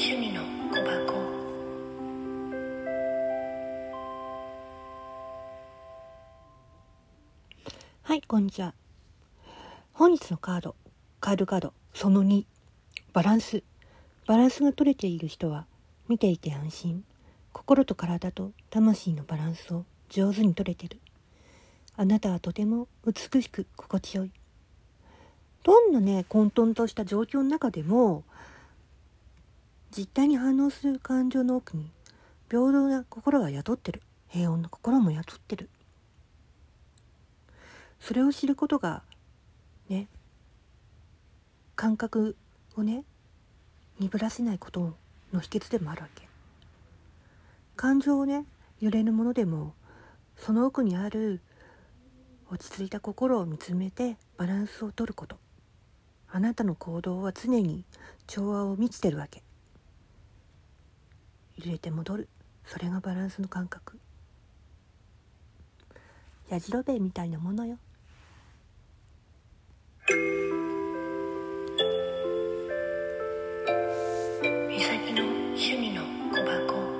趣味の小箱。はいこんにちは。本日のカードカードカードその2バランス。バランスが取れている人は見ていて安心。心と体と魂のバランスを上手に取れてる。あなたはとても美しく心地よい。どんなね混沌とした状況の中でも実態に反応する感情の奥に、平等な心が宿ってる。平穏な心も宿ってる。それを知ることがね感覚をね鈍らせないことの秘訣でもあるわけ感情をね揺れるものでもその奥にある落ち着いた心を見つめてバランスをとることあなたの行動は常に調和を満ちてるわけ入れて戻る。それがバランスの感覚。やじろべえみたいなものよ。みさきの趣味の小箱。